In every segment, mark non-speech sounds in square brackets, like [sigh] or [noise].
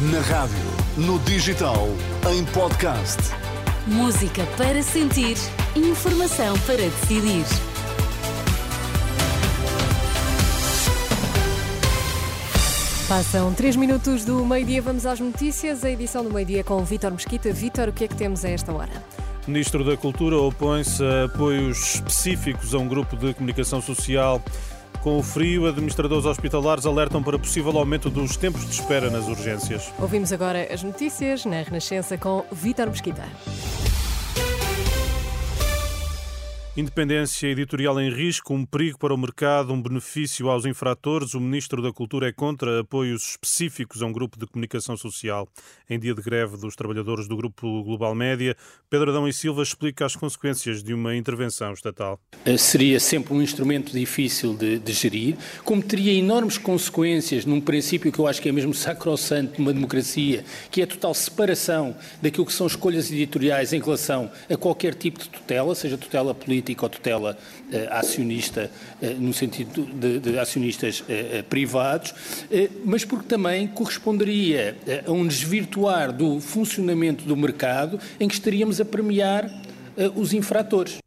Na rádio, no digital, em podcast. Música para sentir, informação para decidir. Passam 3 minutos do meio-dia, vamos às notícias. A edição do meio-dia com Vítor Mesquita. Vítor, o que é que temos a esta hora? Ministro da Cultura opõe-se a apoios específicos a um grupo de comunicação social. Com o frio, administradores hospitalares alertam para possível aumento dos tempos de espera nas urgências. Ouvimos agora as notícias na Renascença com Vítor Mesquita. Independência editorial em risco, um perigo para o mercado, um benefício aos infratores. O Ministro da Cultura é contra apoios específicos a um grupo de comunicação social. Em dia de greve dos trabalhadores do Grupo Global Média, Pedro Adão e Silva explica as consequências de uma intervenção estatal. Eh, seria sempre um instrumento difícil de, de gerir, como teria enormes consequências num princípio que eu acho que é mesmo [laughs] sacrossanto de uma democracia, que é a total separação daquilo que são escolhas editoriais em relação a qualquer tipo de tutela, seja tutela política política ou tutela eh, acionista, eh, no sentido de, de acionistas eh, privados, mas porque também corresponderia a um desvirtuar do funcionamento do mercado em que estaríamos a premiar os infratores.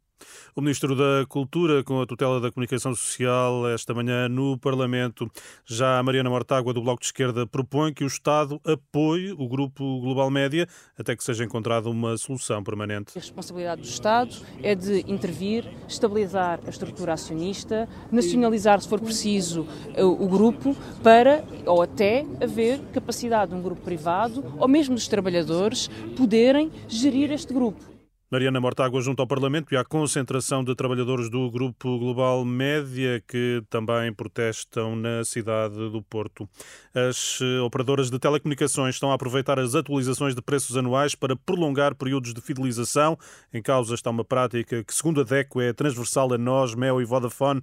O Ministro da Cultura, com a tutela da Comunicação Social, esta manhã no Parlamento, já a Mariana Mortágua, do Bloco de Esquerda, propõe que o Estado apoie o Grupo Global Média até que seja encontrada uma solução permanente. A responsabilidade do Estado é de intervir, estabilizar a estrutura acionista, nacionalizar, se for preciso, o grupo, para, ou até, haver capacidade de um grupo privado, ou mesmo dos trabalhadores, poderem gerir este grupo. Mariana Mortágua junto ao Parlamento e à concentração de trabalhadores do Grupo Global Média que também protestam na cidade do Porto. As eh, operadoras de telecomunicações estão a aproveitar as atualizações de preços anuais para prolongar períodos de fidelização. Em causa está uma prática que, segundo a DECO, é transversal a nós, Mel e Vodafone.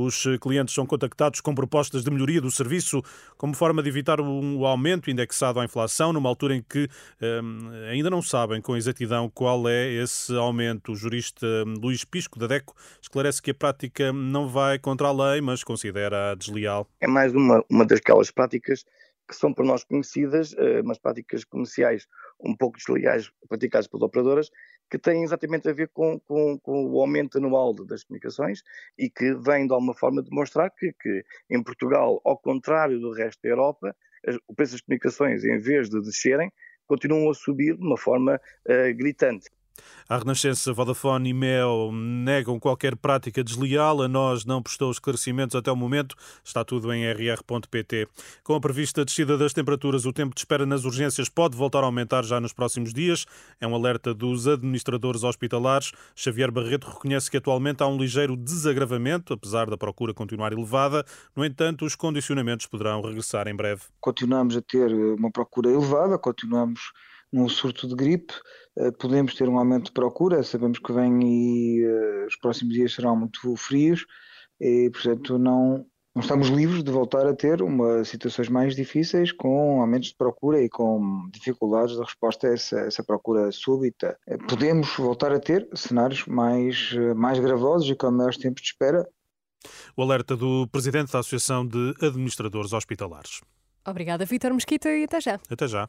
Os clientes são contactados com propostas de melhoria do serviço como forma de evitar o aumento indexado à inflação, numa altura em que hum, ainda não sabem com exatidão qual é esse aumento. O jurista hum, Luís Pisco, da DECO, esclarece que a prática não vai contra a lei, mas considera desleal. É mais uma, uma daquelas práticas que são por nós conhecidas, uh, umas práticas comerciais um pouco desleais praticadas pelas operadoras, que têm exatamente a ver com, com, com, o aumento anual das comunicações e que vem de alguma forma demonstrar que, que em Portugal, ao contrário do resto da Europa, o preço das comunicações, em vez de descerem, continuam a subir de uma forma uh, gritante. A Renascença, Vodafone e Mel negam qualquer prática desleal. A nós não prestou esclarecimentos até o momento. Está tudo em rr.pt. Com a prevista descida das temperaturas, o tempo de espera nas urgências pode voltar a aumentar já nos próximos dias. É um alerta dos administradores hospitalares. Xavier Barreto reconhece que atualmente há um ligeiro desagravamento, apesar da procura continuar elevada. No entanto, os condicionamentos poderão regressar em breve. Continuamos a ter uma procura elevada, continuamos num surto de gripe, eh, podemos ter um aumento de procura, sabemos que vem e uh, os próximos dias serão muito frios e, portanto, não, não estamos livres de voltar a ter uma, situações mais difíceis com aumentos de procura e com dificuldades de resposta a essa, essa procura súbita. Eh, podemos voltar a ter cenários mais, mais gravosos e com maiores tempos de espera. O alerta do Presidente da Associação de Administradores Hospitalares. Obrigada, Vítor Mesquita, e até já. Até já.